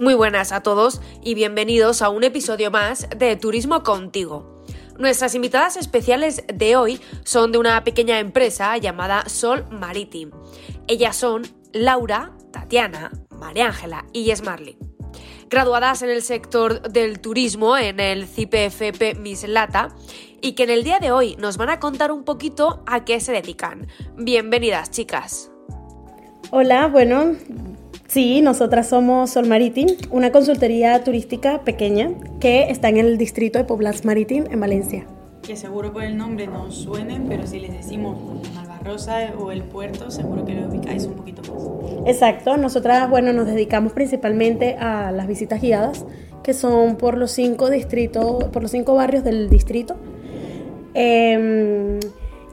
Muy buenas a todos y bienvenidos a un episodio más de Turismo Contigo. Nuestras invitadas especiales de hoy son de una pequeña empresa llamada Sol Maritime. Ellas son Laura, Tatiana, María Ángela y Yes Marley. Graduadas en el sector del turismo en el CIPFP Mislata y que en el día de hoy nos van a contar un poquito a qué se dedican. Bienvenidas, chicas. Hola, bueno, Sí, nosotras somos Sol Maritim, una consultoría turística pequeña que está en el distrito de Poblas Maritim, en Valencia. Que seguro por el nombre no suenen, pero si les decimos Malvarrosa o el puerto, seguro que lo ubicáis un poquito más. Exacto, nosotras, bueno, nos dedicamos principalmente a las visitas guiadas, que son por los cinco distritos, por los cinco barrios del distrito. Em,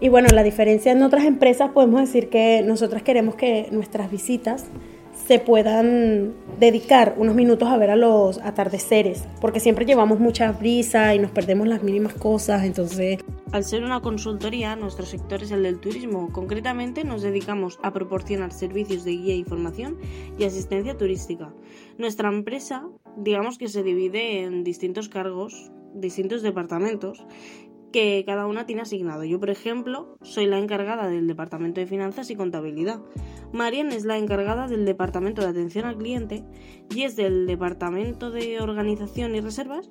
y bueno, la diferencia en otras empresas podemos decir que nosotras queremos que nuestras visitas se puedan dedicar unos minutos a ver a los atardeceres, porque siempre llevamos mucha brisa y nos perdemos las mínimas cosas, entonces... Al ser una consultoría, nuestro sector es el del turismo. Concretamente nos dedicamos a proporcionar servicios de guía y formación y asistencia turística. Nuestra empresa, digamos que se divide en distintos cargos, distintos departamentos que cada una tiene asignado. Yo, por ejemplo, soy la encargada del Departamento de Finanzas y Contabilidad. Marian es la encargada del Departamento de Atención al Cliente y es del Departamento de Organización y Reservas.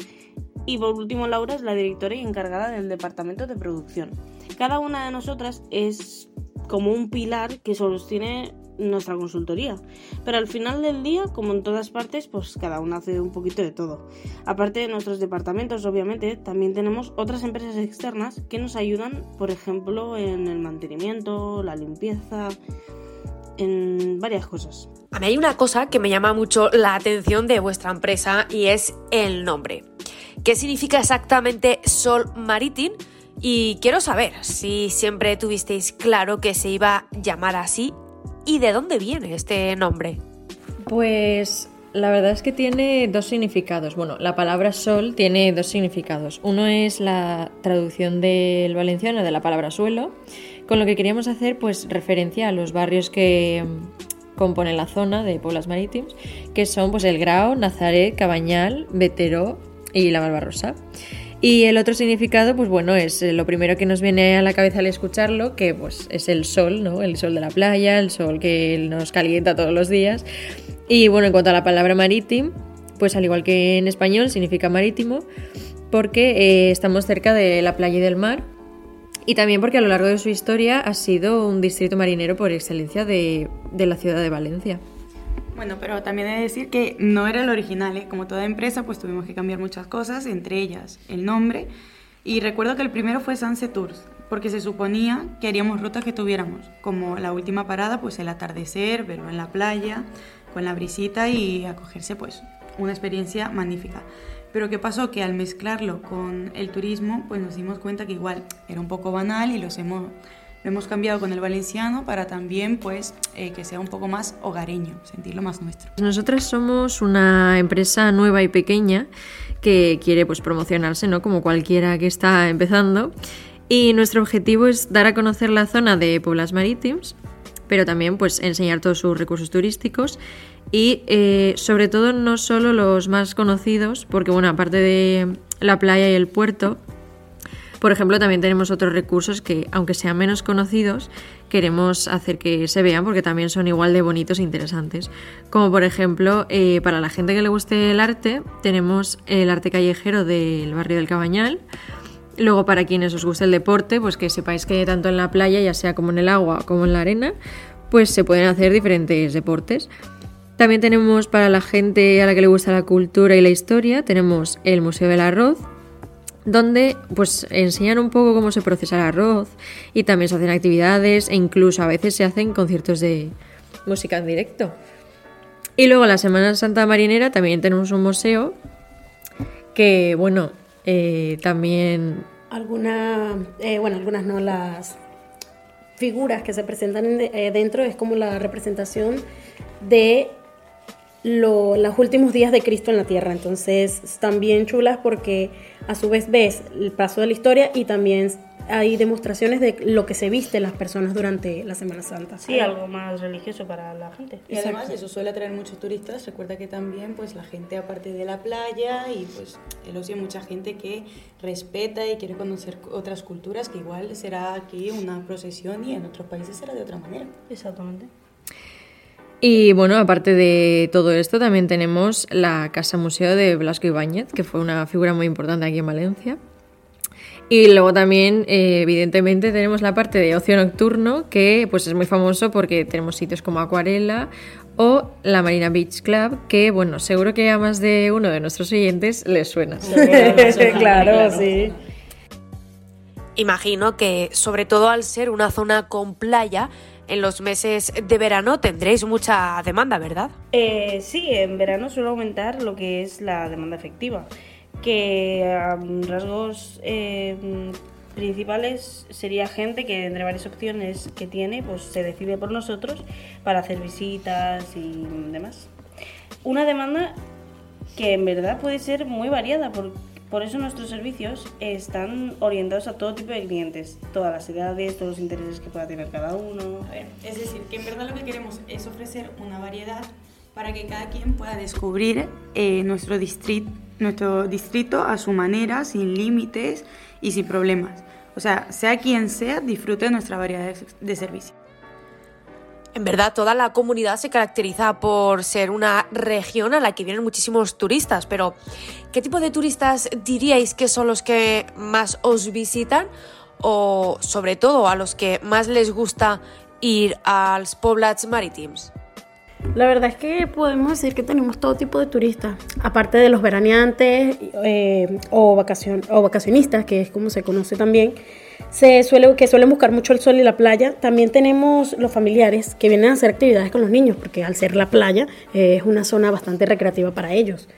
Y por último, Laura es la directora y encargada del Departamento de Producción. Cada una de nosotras es como un pilar que sostiene nuestra consultoría. Pero al final del día, como en todas partes, pues cada uno hace un poquito de todo. Aparte de nuestros departamentos, obviamente, también tenemos otras empresas externas que nos ayudan, por ejemplo, en el mantenimiento, la limpieza, en varias cosas. A mí hay una cosa que me llama mucho la atención de vuestra empresa y es el nombre. ¿Qué significa exactamente Sol Maritime? Y quiero saber si siempre tuvisteis claro que se iba a llamar así ¿Y de dónde viene este nombre? Pues la verdad es que tiene dos significados. Bueno, la palabra sol tiene dos significados. Uno es la traducción del valenciano de la palabra suelo, con lo que queríamos hacer pues referencia a los barrios que mm, componen la zona de Pueblas Marítimas, que son pues el Grao, Nazaret, Cabañal, Veteró y la Barbarosa. Y el otro significado, pues bueno, es eh, lo primero que nos viene a la cabeza al escucharlo, que pues es el sol, ¿no? El sol de la playa, el sol que nos calienta todos los días. Y bueno, en cuanto a la palabra marítimo, pues al igual que en español significa marítimo, porque eh, estamos cerca de la playa y del mar. Y también porque a lo largo de su historia ha sido un distrito marinero por excelencia de la ciudad de Valencia. Bueno, pero también he de decir que no era el original, ¿eh? como toda empresa, pues tuvimos que cambiar muchas cosas, entre ellas el nombre. Y recuerdo que el primero fue Sunset Tours, porque se suponía que haríamos rutas que tuviéramos, como la última parada, pues el atardecer, verlo en la playa, con la brisita y acogerse, pues una experiencia magnífica. Pero ¿qué pasó? Que al mezclarlo con el turismo, pues nos dimos cuenta que igual era un poco banal y los hemos lo hemos cambiado con el valenciano para también pues eh, que sea un poco más hogareño, sentirlo más nuestro. Nosotras somos una empresa nueva y pequeña que quiere pues promocionarse, ¿no? Como cualquiera que está empezando. Y nuestro objetivo es dar a conocer la zona de Pueblas Marítimas, pero también pues enseñar todos sus recursos turísticos y eh, sobre todo no solo los más conocidos, porque bueno, aparte de la playa y el puerto, por ejemplo, también tenemos otros recursos que, aunque sean menos conocidos, queremos hacer que se vean porque también son igual de bonitos e interesantes. Como por ejemplo, eh, para la gente que le guste el arte, tenemos el arte callejero del barrio del Cabañal. Luego, para quienes os guste el deporte, pues que sepáis que tanto en la playa, ya sea como en el agua como en la arena, pues se pueden hacer diferentes deportes. También tenemos para la gente a la que le gusta la cultura y la historia, tenemos el Museo del Arroz, donde pues enseñan un poco cómo se procesa el arroz y también se hacen actividades e incluso a veces se hacen conciertos de música en directo. Y luego la Semana Santa Marinera también tenemos un museo que bueno, eh, también... Algunas, eh, bueno, algunas no, las figuras que se presentan eh, dentro es como la representación de los últimos días de Cristo en la tierra. Entonces están bien chulas porque a su vez ves el paso de la historia y también hay demostraciones de lo que se viste las personas durante la Semana Santa. Sí, algo más religioso para la gente. Y además eso suele atraer muchos turistas. Recuerda que también pues la gente aparte de la playa y pues el ocio mucha gente que respeta y quiere conocer otras culturas que igual será aquí una procesión y en otros países será de otra manera. Exactamente. Y bueno, aparte de todo esto, también tenemos la Casa Museo de Blasco Ibáñez, que fue una figura muy importante aquí en Valencia. Y luego también, eh, evidentemente, tenemos la parte de ocio nocturno, que pues es muy famoso porque tenemos sitios como Acuarela o la Marina Beach Club, que bueno, seguro que a más de uno de nuestros oyentes les suena. claro, sí. Imagino que, sobre todo al ser una zona con playa, en los meses de verano tendréis mucha demanda, ¿verdad? Eh, sí, en verano suele aumentar lo que es la demanda efectiva, que a rasgos eh, principales sería gente que entre varias opciones que tiene, pues se decide por nosotros para hacer visitas y demás. Una demanda que en verdad puede ser muy variada, porque por eso nuestros servicios están orientados a todo tipo de clientes, todas las edades, todos los intereses que pueda tener cada uno. es decir, que en verdad lo que queremos es ofrecer una variedad para que cada quien pueda descubrir eh, nuestro, distrito, a su manera, sin límites y sin problemas. O sea, sea quien sea, disfrute de nuestra variedad de servicios. En verdad, toda la comunidad se caracteriza por ser una región a la que vienen muchísimos turistas, pero ¿qué tipo de turistas diríais que son los que más os visitan? O sobre todo a los que más les gusta ir a los poblats marítimos? La verdad es que podemos decir que tenemos todo tipo de turistas, aparte de los veraneantes eh, o, vacacion o vacacionistas, que es como se conoce también se suele, que suelen buscar mucho el sol y la playa. También tenemos los familiares que vienen a hacer actividades con los niños, porque al ser la playa eh, es una zona bastante recreativa para ellos.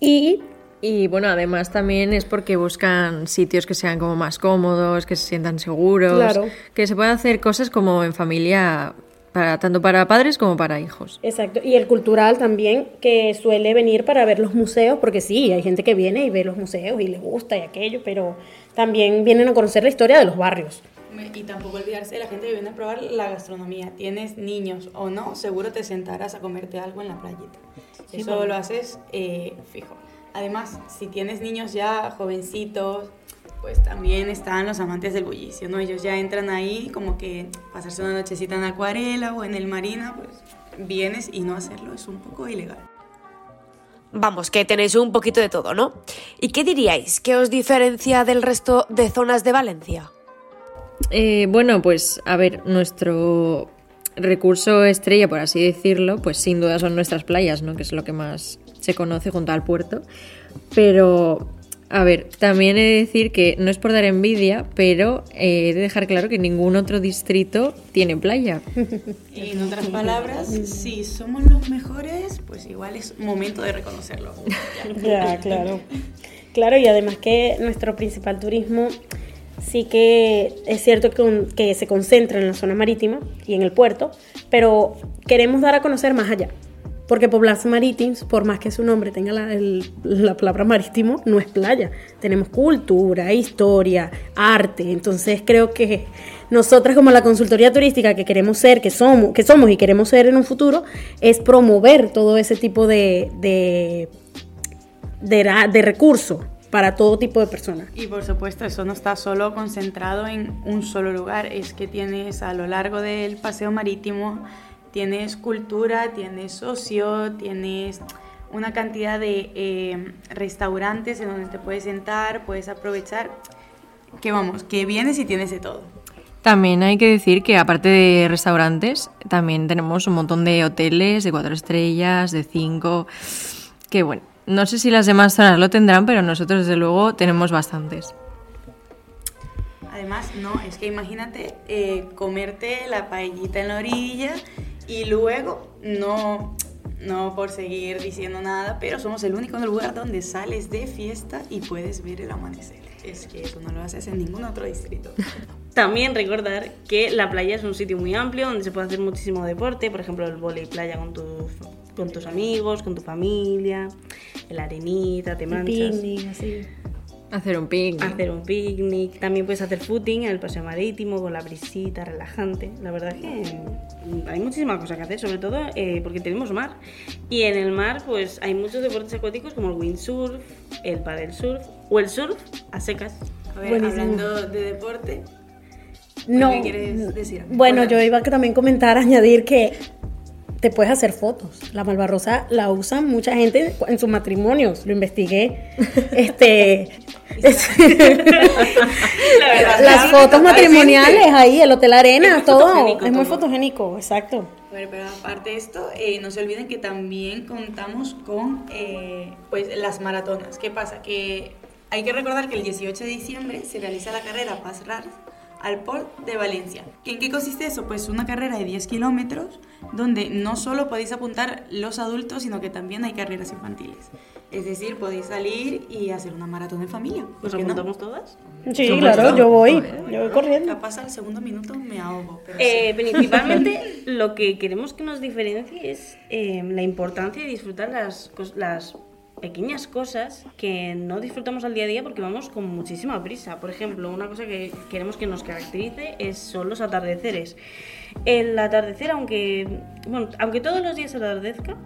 Y y bueno, además también es porque buscan sitios que sean como más cómodos, que se sientan seguros, que se puedan hacer cosas como en familia, para, tanto para padres como para hijos. Exacto, y el cultural también, que suele venir para ver los museos, porque sí, hay gente que viene y ve los museos y les gusta y aquello, pero también vienen a conocer la historia de los barrios. Y tampoco olvidarse de la gente que viene a probar la gastronomía. Tienes niños o no, seguro te sentarás a comerte algo en la playita. Eso lo haces eh, fijo. Además, si tienes niños ya jovencitos, pues también están los amantes del bullicio, ¿no? Ellos ya entran ahí como que pasarse una nochecita en acuarela o en el marina, pues vienes y no hacerlo es un poco ilegal. Vamos, que tenéis un poquito de todo, ¿no? ¿Y qué diríais que os diferencia del resto de zonas de Valencia? Eh, bueno, pues a ver, nuestro recurso estrella, por así decirlo, pues sin duda son nuestras playas, ¿no? Que es lo que más se conoce junto al puerto. Pero a ver, también he de decir que no es por dar envidia, pero eh, he de dejar claro que ningún otro distrito tiene playa. Y en otras palabras, si somos los mejores, pues igual es momento de reconocerlo. ya, claro. Claro, y además que nuestro principal turismo sí que es cierto que, que se concentra en la zona marítima y en el puerto, pero queremos dar a conocer más allá. Porque Población Marítims, por más que su nombre tenga la, palabra marítimo, no es playa. Tenemos cultura, historia, arte. Entonces creo que nosotras como la consultoría turística que queremos ser, que somos, que somos y queremos ser en un futuro, es promover todo ese tipo de, de, de recursos para todo tipo de personas. Y por supuesto, eso no está solo concentrado en un solo lugar, es que tienes a lo largo del paseo marítimo Tienes cultura, tienes ocio, tienes una cantidad de eh, restaurantes en donde te puedes sentar, puedes aprovechar. Que vamos, que vienes y tienes de todo. También hay que decir que aparte de restaurantes, también tenemos un montón de hoteles de cuatro estrellas, de cinco, que bueno, no sé si las demás zonas lo tendrán, pero nosotros desde luego tenemos bastantes. Además, no, es que imagínate eh, comerte la paellita en la orilla y luego, no, no por seguir diciendo nada, pero somos el único lugar donde sales de fiesta y puedes ver el amanecer. Es que eso no lo haces en ningún otro distrito. También recordar que la playa es un sitio muy amplio donde se puede hacer muchísimo deporte, por ejemplo el volei playa con tus, con tus amigos, con tu familia, la arenita, te manchas. así. Hacer un picnic. hacer un picnic. También puedes hacer footing en el paseo marítimo con la brisita relajante. La verdad es que hay muchísimas cosas que hacer, sobre todo eh, porque tenemos mar. Y en el mar, pues hay muchos deportes acuáticos como el windsurf, el paddle surf o el surf a secas. A ver, Buenísimo. hablando de deporte, No. ¿qué quieres decir? Bueno, yo iba a también comentar, añadir que te puedes hacer fotos. La malvarrosa la usan mucha gente en sus matrimonios. Lo investigué. Este. La verdad, las fotos matrimoniales ahí, el Hotel Arena, Es todo. Es muy todo. fotogénico, exacto. Bueno, pero aparte de esto, eh, no se olviden que también contamos con eh, pues, las maratonas. ¿Qué pasa? Que hay que recordar que el 18 de diciembre se realiza la carrera Paz Rars al Port de Valencia. ¿En qué consiste eso? Pues una carrera de 10 kilómetros donde no solo podéis apuntar los adultos, sino que también hay carreras infantiles. Es decir, podéis salir y hacer una maratón en familia. ¿Por ¿Nos qué no? apuntamos todas? Sí, claro, yo voy. Yo voy corriendo. Capaz al segundo minuto me ahogo. Pero Eh, sí. principalmente lo que queremos que nos diferencie es eh, la importancia de disfrutar las, las pequeñas cosas que no disfrutamos al día a día porque vamos con muchísima prisa. Por ejemplo, una cosa que queremos que nos caracterice es, son los atardeceres. El atardecer, aunque, bueno, aunque todos los días atardezca,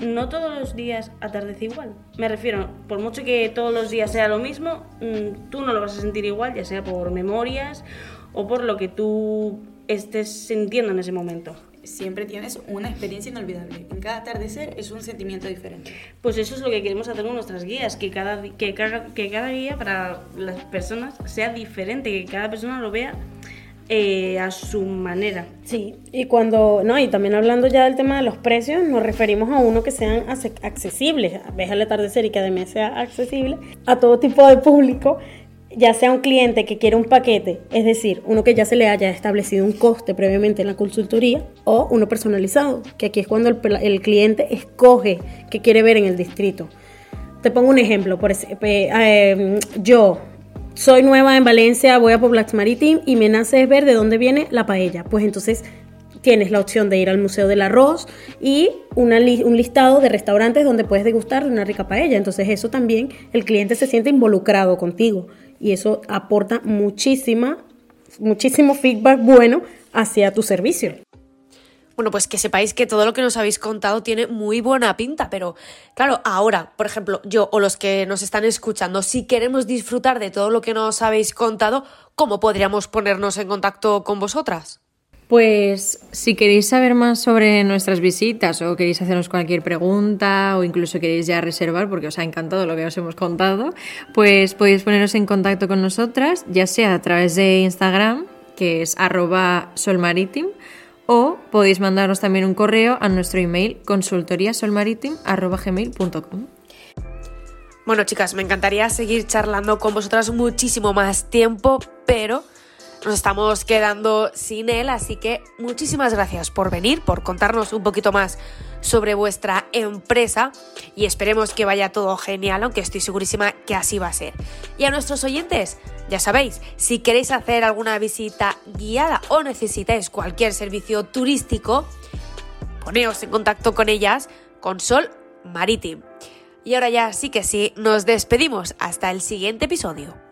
no todos los días atardece igual. Me refiero, por mucho que todos los días sea lo mismo, mm, tú no lo vas a sentir igual, ya sea por memorias o por lo que tú estés sintiendo en ese momento. Siempre tienes una experiencia inolvidable. En cada atardecer es un sentimiento diferente. Pues eso es lo que queremos hacer con nuestras guías, que cada, que cada, que cada guía para las personas sea diferente, que cada persona lo vea eh, a su manera. Sí, y cuando, no, y también hablando ya del tema de los precios, nos referimos a uno que sean accesibles, ves al atardecer y que además sea accesible a todo tipo de público, ya sea un cliente que quiere un paquete, es decir, uno que ya se le haya establecido un coste previamente en la consultoría, o uno personalizado, que aquí es cuando el, cliente escoge qué quiere ver en el distrito. Te pongo un ejemplo, por eh, yo soy nueva en Valencia, voy a Poblax Marítim y me nace ver de dónde viene la paella. Pues entonces tienes la opción de ir al Museo del Arroz y un listado de restaurantes donde puedes degustar de una rica paella. Entonces eso también, el cliente se siente involucrado contigo y eso aporta muchísima, muchísimo feedback bueno hacia tu servicio. Bueno, pues que sepáis que todo lo que nos habéis contado tiene muy buena pinta, pero claro, ahora, por ejemplo, yo o los que nos están escuchando, si queremos disfrutar de todo lo que nos habéis contado, ¿cómo podríamos ponernos en contacto con vosotras? Pues si queréis saber más sobre nuestras visitas o queréis hacernos cualquier pregunta o incluso queréis ya reservar porque os ha encantado lo que os hemos contado, pues podéis poneros en contacto con nosotras, ya sea a través de Instagram, que es arroba solmaritim, o podéis mandarnos también un correo a nuestro email consultoriasolmaritim.gmail.com. Bueno, chicas, me encantaría seguir charlando con vosotras muchísimo más tiempo, pero nos estamos quedando sin él, así que muchísimas gracias por venir, por contarnos un poquito más sobre vuestra empresa y esperemos que vaya todo genial, aunque estoy segurísima que así va a ser. Y a nuestros oyentes, ya sabéis, si queréis hacer alguna visita guiada o necesitáis cualquier servicio turístico, poneos en contacto con ellas con Sol Marítim. Y ahora ya sí que sí, nos despedimos hasta el siguiente episodio.